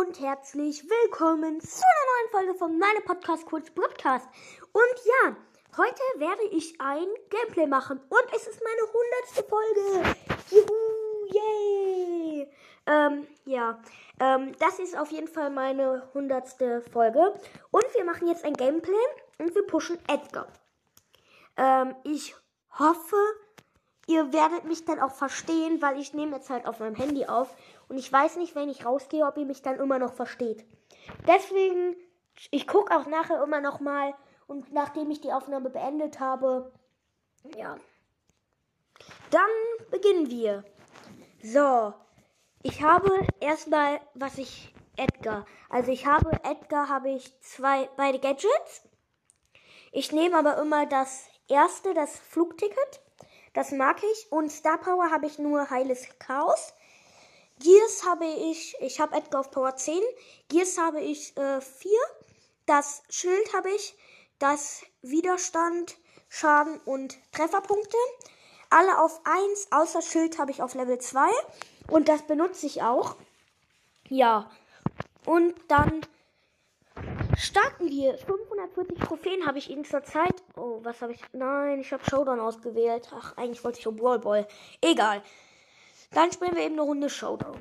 und herzlich willkommen zu einer neuen Folge von meinem Podcast Kurz Podcast. Und ja, heute werde ich ein Gameplay machen und es ist meine hundertste Folge. Juhu, yay! Ähm, ja, ähm, das ist auf jeden Fall meine hundertste Folge und wir machen jetzt ein Gameplay und wir pushen Edgar. Ähm, ich hoffe, ihr werdet mich dann auch verstehen, weil ich nehme jetzt halt auf meinem Handy auf und ich weiß nicht, wenn ich rausgehe, ob ihr mich dann immer noch versteht. Deswegen, ich gucke auch nachher immer noch mal und nachdem ich die Aufnahme beendet habe, ja. Dann beginnen wir. So, ich habe erstmal, was ich Edgar. Also ich habe Edgar habe ich zwei beide Gadgets. Ich nehme aber immer das erste, das Flugticket. Das mag ich. Und Star Power habe ich nur heiles Chaos. Gears habe ich, ich habe Edgar auf Power 10. Gears habe ich äh, 4. Das Schild habe ich, das Widerstand, Schaden und Trefferpunkte. Alle auf 1, außer Schild habe ich auf Level 2. Und das benutze ich auch. Ja. Und dann starten wir. 540 Trophäen habe ich ihnen zurzeit. Oh, was habe ich? Nein, ich habe Showdown ausgewählt. Ach, eigentlich wollte ich um Brawl Ball. Egal. Dann spielen wir eben eine Runde Showdown.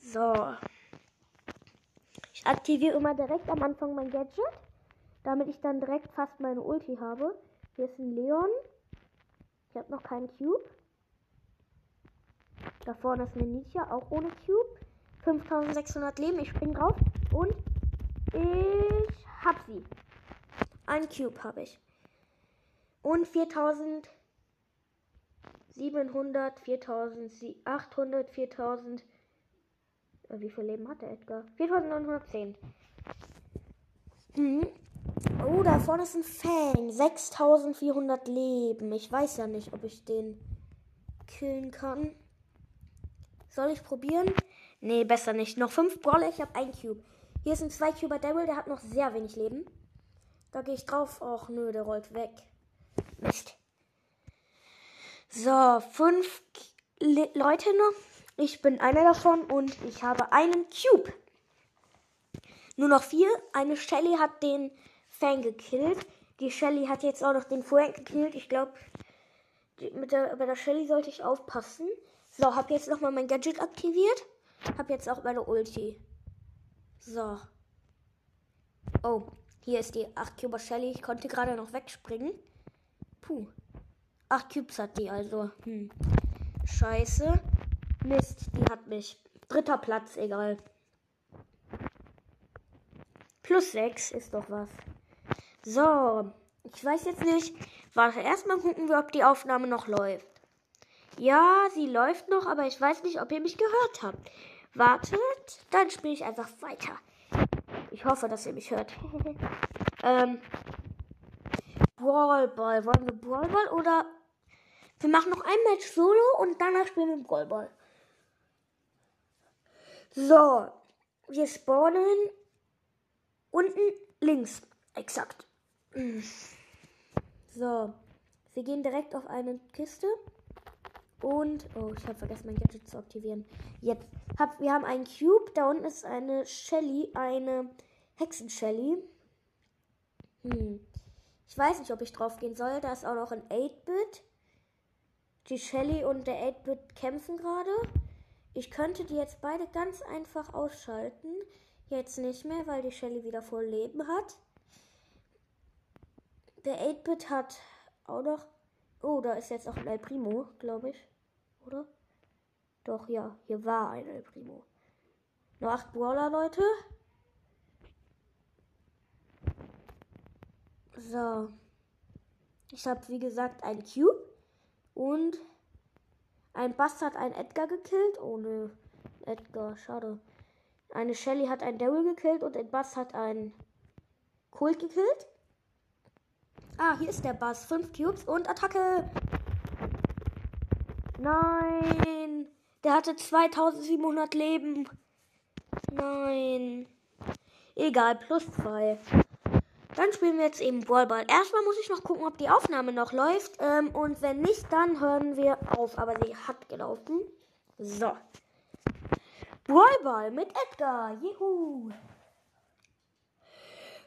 So. Ich aktiviere immer direkt am Anfang mein Gadget. Damit ich dann direkt fast meine Ulti habe. Hier ist ein Leon. Ich habe noch keinen Cube. Da vorne ist eine Nietzsche, auch ohne Cube. 5600 Leben. Ich spring drauf. Und ich hab sie. Ein Cube habe ich. Und 4700, 4800, 4000. Wie viel Leben hat der Edgar? 4910. Hm. Oh, da vorne ist ein Fang. 6400 Leben. Ich weiß ja nicht, ob ich den killen kann. Soll ich probieren? Nee, besser nicht. Noch fünf Brawler, ich habe ein Cube. Hier ist ein 2 Cuber Devil, der hat noch sehr wenig Leben. Da gehe ich drauf. Och nö, der rollt weg. Mist. So, fünf Le Leute noch. Ich bin einer davon und ich habe einen Cube. Nur noch vier. Eine Shelly hat den Fang gekillt. Die Shelly hat jetzt auch noch den Frank gekillt. Ich glaube, der, bei der Shelly sollte ich aufpassen. So, habe jetzt nochmal mein Gadget aktiviert. Habe jetzt auch meine Ulti. So. Oh, hier ist die 8 Cuber Shelly. Ich konnte gerade noch wegspringen. Puh. 8 Cubes hat die also. Hm. Scheiße. Mist, die hat mich. Dritter Platz, egal. Plus 6 ist doch was. So. Ich weiß jetzt nicht. Warte, erstmal gucken wir, ob die Aufnahme noch läuft. Ja, sie läuft noch, aber ich weiß nicht, ob ihr mich gehört habt. Wartet, dann spiele ich einfach weiter. Ich hoffe, dass ihr mich hört. ähm, Brawlball. Wollen wir Brawlball oder wir machen noch ein Match Solo und danach spielen wir Brawlball. So, wir spawnen unten links. Exakt. So, wir gehen direkt auf eine Kiste. Und, oh, ich habe vergessen, mein Gadget zu aktivieren. Jetzt, hab, wir haben einen Cube. Da unten ist eine Shelly, eine Hexen-Shelly. Hm. Ich weiß nicht, ob ich drauf gehen soll. Da ist auch noch ein 8-Bit. Die Shelly und der 8-Bit kämpfen gerade. Ich könnte die jetzt beide ganz einfach ausschalten. Jetzt nicht mehr, weil die Shelly wieder voll Leben hat. Der 8-Bit hat auch noch. Oh, da ist jetzt auch ein Primo, glaube ich. Oder? Doch, ja, hier war ein El Primo. Nur acht Brawler, Leute. So. Ich habe, wie gesagt, ein Cube. Und ein Bass hat einen Edgar gekillt. Oh nö. Edgar, schade. Eine Shelly hat einen Daryl gekillt und ein Bass hat einen Colt gekillt. Ah, hier ist der Bass. Fünf Cubes und Attacke. Nein. Der hatte 2700 Leben. Nein. Egal, plus zwei. Dann spielen wir jetzt eben Ballball. Erstmal muss ich noch gucken, ob die Aufnahme noch läuft. Ähm, und wenn nicht, dann hören wir auf. Aber sie hat gelaufen. So. Brawlball mit Edgar. Juhu.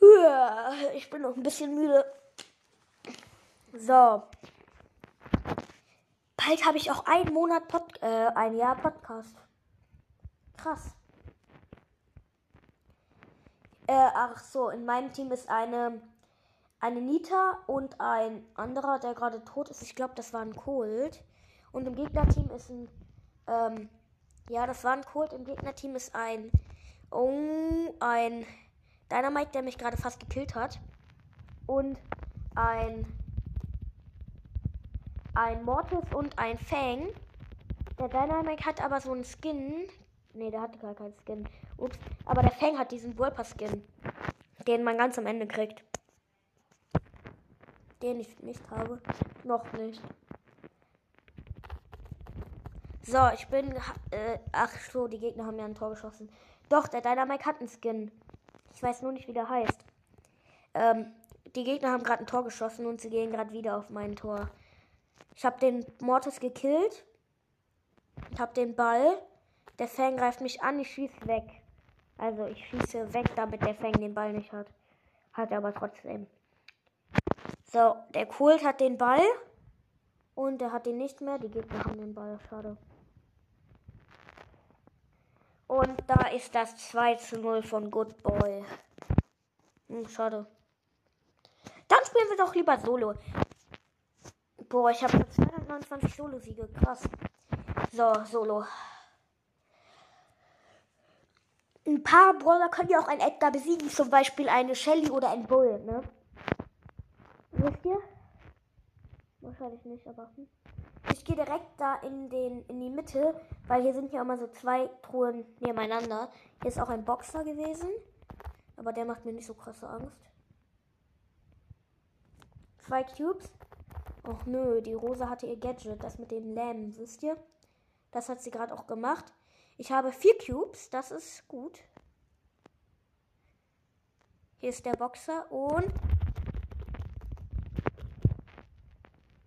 Ja, ich bin noch ein bisschen müde. So. Bald habe ich auch einen Monat Pod äh, ein Jahr Podcast. Krass. Äh, ach so, in meinem Team ist eine eine Nita und ein anderer, der gerade tot ist. Ich glaube, das war ein Colt. Und im Gegnerteam ist ein ähm, ja, das war ein Colt. Im Gegnerteam ist ein oh, ein Dynamite, der mich gerade fast gekillt hat. Und ein ein Mortis und ein Fang. Der Dynamite hat aber so einen Skin. Ne, der hatte gar keinen Skin. Ups. Aber der Fang hat diesen Wolper-Skin. Den man ganz am Ende kriegt. Den ich nicht habe. Noch nicht. So, ich bin. Äh, ach so, die Gegner haben ja ein Tor geschossen. Doch, der Dynamite hat einen Skin. Ich weiß nur nicht, wie der heißt. Ähm, die Gegner haben gerade ein Tor geschossen und sie gehen gerade wieder auf mein Tor. Ich habe den Mortis gekillt. Ich habe den Ball. Der Fang greift mich an, ich schieße weg. Also ich schieße weg, damit der Fang den Ball nicht hat. Hat er aber trotzdem. So, der Kult hat den Ball. Und er hat ihn nicht mehr. Die Gegner haben den Ball. Schade. Und da ist das 2 zu 0 von Good Boy. Hm, schade. Dann spielen wir doch lieber Solo. Boah, ich habe 229 Solo-Siege. Krass. So, Solo. Ein paar Brawler können ja auch ein Edgar besiegen. Zum Beispiel eine Shelly oder ein Bull, ne? Wisst ihr? Wahrscheinlich nicht, aber hm. Ich gehe direkt da in, den, in die Mitte, weil hier sind ja immer so zwei Truhen nebeneinander. Hier ist auch ein Boxer gewesen, aber der macht mir nicht so krasse Angst. Zwei Cubes. Och nö, die Rose hatte ihr Gadget, das mit den Lämmen, wisst ihr? Das hat sie gerade auch gemacht. Ich habe vier Cubes, das ist gut. Hier ist der Boxer und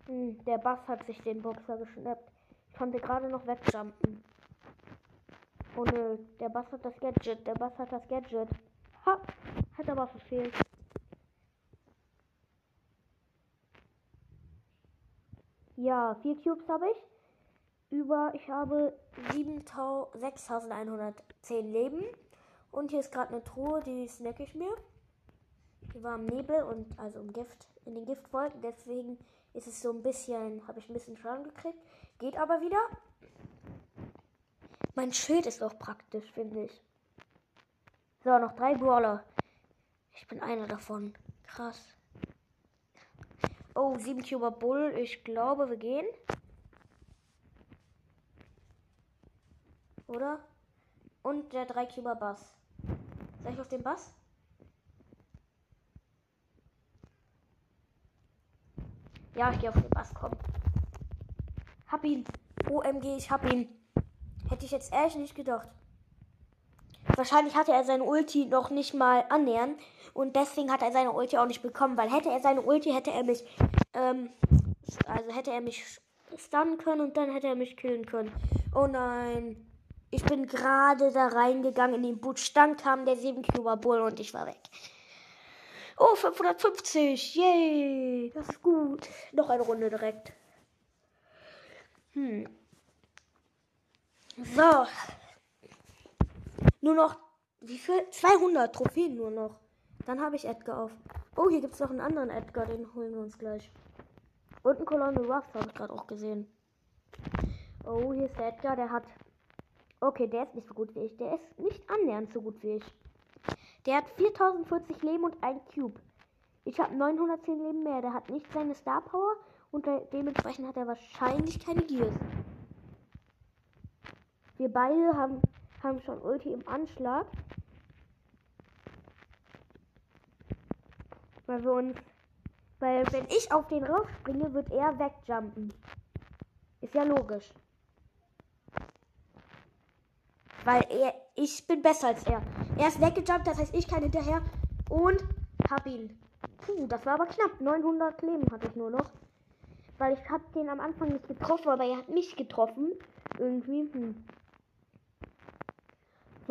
Hm, der Bass hat sich den Boxer geschnappt. Ich konnte gerade noch wegjumpen. Oh nö, der Bass hat das Gadget. Der Bass hat das Gadget. Ha, hat aber verfehlt. Ja, vier Cubes habe ich. Über, ich habe 6110 Leben. Und hier ist gerade eine Truhe, die snack ich mir. Die war im Nebel und also im Gift, in den Giftwolken. Deswegen ist es so ein bisschen, habe ich ein bisschen Schaden gekriegt. Geht aber wieder. Mein Schild ist auch praktisch, finde ich. So, noch drei Brawler. Ich bin einer davon. Krass. Oh, 7 Cuber Bull. Ich glaube, wir gehen. Oder? Und der 3 Cuber Bass. Soll ich auf den Bass? Ja, ich gehe auf den Bass, komm. Hab ihn. OMG, ich hab ihn. Hätte ich jetzt ehrlich nicht gedacht. Wahrscheinlich hatte er seine Ulti noch nicht mal annähern. Und deswegen hat er seine Ulti auch nicht bekommen. Weil hätte er seine Ulti, hätte er mich, ähm, also hätte er mich stunnen können und dann hätte er mich killen können. Oh nein. Ich bin gerade da reingegangen in den Boot. Dann kam der 7 Cuber Bull und ich war weg. Oh, 550. Yay. Das ist gut. Noch eine Runde direkt. Hm. So. Nur noch, wie viel? 200 Trophäen nur noch. Dann habe ich Edgar auf. Oh, hier gibt es noch einen anderen Edgar. Den holen wir uns gleich. Und ein Colonel Ruff habe ich gerade auch gesehen. Oh, hier ist der Edgar. Der hat... Okay, der ist nicht so gut wie ich. Der ist nicht annähernd so gut wie ich. Der hat 4040 Leben und ein Cube. Ich habe 910 Leben mehr. Der hat nicht seine Star Power und dementsprechend hat er wahrscheinlich keine Gears. Wir beide haben, haben schon Ulti im Anschlag. Weil wir uns. Weil wenn ich auf den raufspringe, wird er wegjumpen. Ist ja logisch. Weil er, ich bin besser als er. Er ist weggejumpt, das heißt, ich kann hinterher und hab ihn. Puh, das war aber knapp. 900 Leben hatte ich nur noch. Weil ich hab den am Anfang nicht getroffen, aber er hat mich getroffen. Irgendwie. Hm.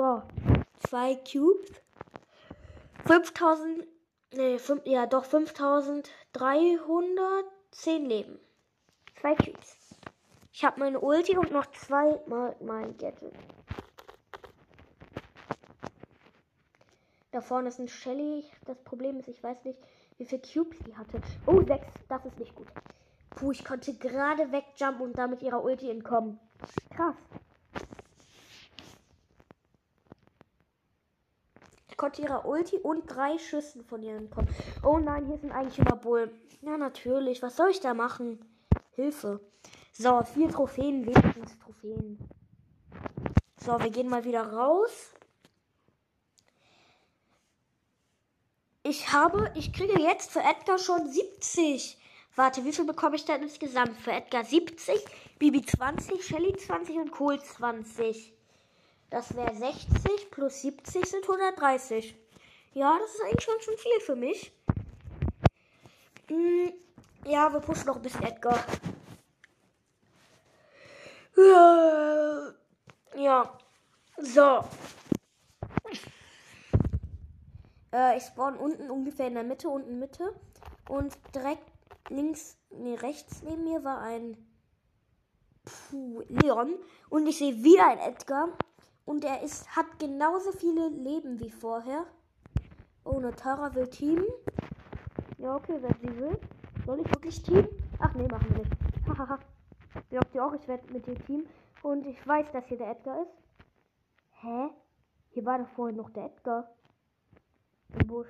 So, zwei Cubes. 5000, nee, fünf, ja doch 5310 Leben. Zwei Cubes. Ich habe meine Ulti und noch zweimal mein Gadget. Da vorne ist ein Shelly. Das Problem ist, ich weiß nicht, wie viele Cubes die hatte. Oh, sechs. Das ist nicht gut. Puh, ich konnte gerade wegjumpen und damit ihrer Ulti entkommen. Krass. Konnte ihrer Ulti und drei Schüssen von ihr entkommen. Oh nein, hier sind eigentlich immer Bull. Ja, natürlich. Was soll ich da machen? Hilfe. So, vier Trophäen, wenigstens Trophäen. So, wir gehen mal wieder raus. Ich habe, ich kriege jetzt für Edgar schon 70. Warte, wie viel bekomme ich denn insgesamt? Für Edgar 70, Bibi 20, Shelly 20 und Kohl 20. Das wäre 60 plus 70 sind 130. Ja, das ist eigentlich schon, schon viel für mich. Hm, ja, wir pushen noch ein bisschen Edgar. Ja. So. Äh, ich spawn unten ungefähr in der Mitte, unten Mitte. Und direkt links, nee, rechts neben mir war ein Puh, Leon. Und ich sehe wieder ein Edgar. Und er ist, hat genauso viele Leben wie vorher. Oh, Tara will teamen. Ja, okay, wenn sie will. Soll ich wirklich teamen? Ach nee, machen wir nicht. Hahaha. Glaubt ihr auch, ich werde mit dir teamen? Und ich weiß, dass hier der Edgar ist. Hä? Hier war doch vorhin noch der Edgar. Im Busch.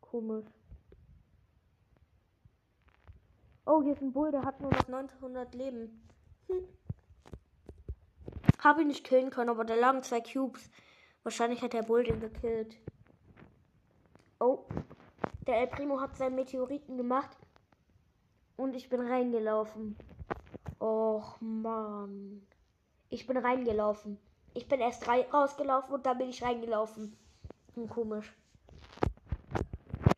Komisch. Oh, hier ist ein Bull, der hat nur noch 900 Leben. Hm. Habe ihn nicht killen können, aber da lagen zwei Cubes. Wahrscheinlich hat der Bull den gekillt. Oh. Der El Primo hat seinen Meteoriten gemacht. Und ich bin reingelaufen. Och man. Ich bin reingelaufen. Ich bin erst rausgelaufen und dann bin ich reingelaufen. Hm, komisch.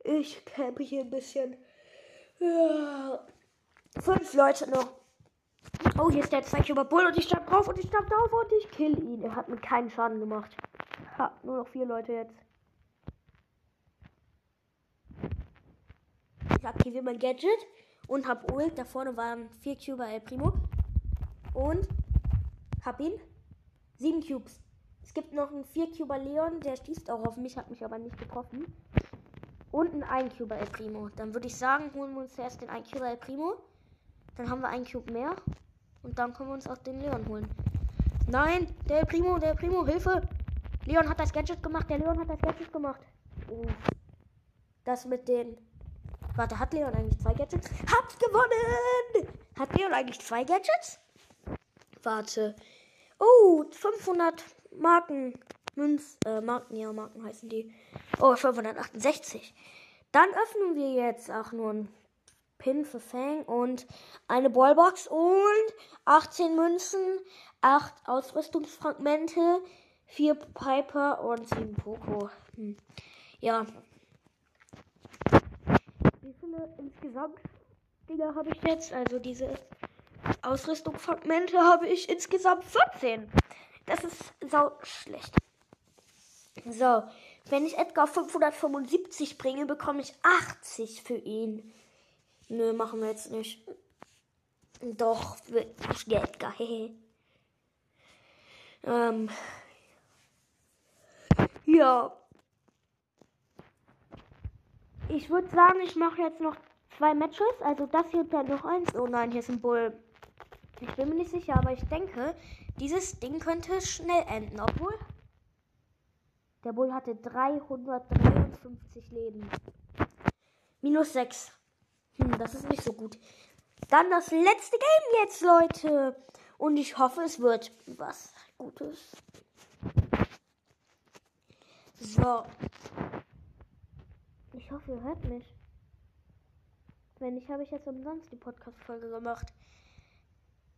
Ich campe hier ein bisschen. Ja. Fünf Leute noch. Oh, hier ist der Zeichen Bull und ich stand drauf und ich stand drauf und ich kill ihn. Er hat mir keinen Schaden gemacht. Ha, nur noch vier Leute jetzt. Ich aktiviere mein Gadget und hab Ult. Da vorne waren vier Cuber El Primo. Und hab ihn. Sieben Cubes. Es gibt noch einen 4-Cuber Leon, der schießt auch auf mich, hat mich aber nicht getroffen. Und ein 1-Cuber El Primo. Dann würde ich sagen, holen wir uns zuerst den 1-Cuber El Primo. Dann haben wir einen Cube mehr. Und dann können wir uns auch den Leon holen. Nein, der Primo, der Primo, Hilfe! Leon hat das Gadget gemacht, der Leon hat das Gadget gemacht. Oh. Das mit den. Warte, hat Leon eigentlich zwei Gadgets? Hab's gewonnen! Hat Leon eigentlich zwei Gadgets? Warte. Oh, 500 Marken. Münz, äh, Marken, ja, Marken heißen die. Oh, 568. Dann öffnen wir jetzt auch nur ein Pin für Fang und eine Ballbox und 18 Münzen, 8 Ausrüstungsfragmente, 4 Piper und 7 Poco. Hm. Ja. Wie viele insgesamt Dinger habe ich jetzt? Also diese Ausrüstungsfragmente habe ich insgesamt 14. Das ist sau schlecht. So, wenn ich Edgar 575 bringe, bekomme ich 80 für ihn. Nö, machen wir jetzt nicht. Doch, wirklich Edgar. ähm. Ja. Ich würde sagen, ich mache jetzt noch zwei Matches. Also das hier und dann noch eins. Oh nein, hier ist ein Bull. Ich bin mir nicht sicher, aber ich denke, dieses Ding könnte schnell enden. Obwohl, der Bull hatte 353 Leben. Minus 6. Hm, das ist nicht so gut. Dann das letzte Game jetzt, Leute. Und ich hoffe, es wird was Gutes. So. Ich hoffe, ihr hört mich. Wenn nicht, habe ich jetzt umsonst die Podcast-Folge gemacht.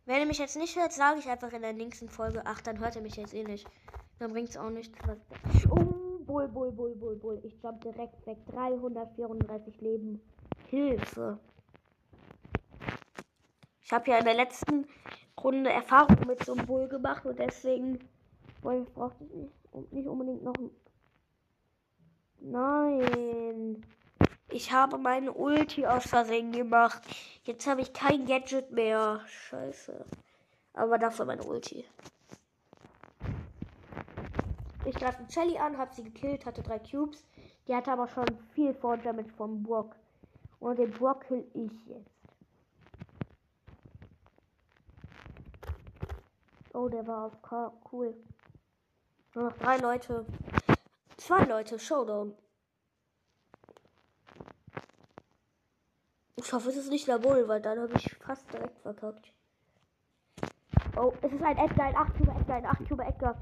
Wenn ihr mich jetzt nicht hört, sage ich einfach in der nächsten Folge. Ach, dann hört ihr mich jetzt eh nicht. Dann bringt es auch nichts. Oh, Bull, Bull, Bull, Bull, Bull. Ich jump direkt weg. 334 Leben. Hilfe. Ich habe ja in der letzten Runde Erfahrung mit so einem Bull gemacht und deswegen Weil ich brauchte nicht, unbedingt noch ein. Nein. Ich habe meine Ulti aus Versehen gemacht. Jetzt habe ich kein Gadget mehr. Scheiße. Aber dafür meine Ulti. Ich greife Shelly an, habe sie gekillt, hatte drei Cubes. Die hatte aber schon viel vor Damage vom Brock. Und den Brock kill ich jetzt. Oh, der war auf K. Cool. Nur noch drei Leute. Zwei Leute. Showdown. Ich hoffe, es ist nicht Labol, weil dann habe ich fast direkt verkackt. Oh, es ist ein Edgar, ein 8 Cuber Edgar, ein 8 Cuber Edgar.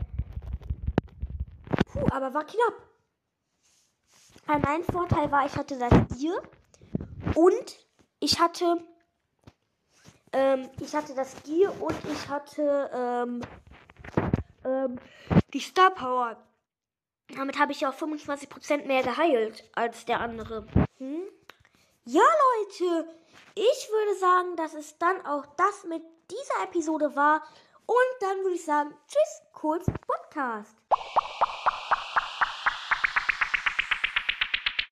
Puh, aber war knapp. Mein Vorteil war, ich hatte das Gear und ich hatte ähm, ich hatte das Gear und ich hatte ähm, ähm, die Star Power. Damit habe ich auch 25% mehr geheilt als der andere. Hm? Ja, Leute, ich würde sagen, dass es dann auch das mit dieser Episode war. Und dann würde ich sagen, tschüss, kurz Podcast.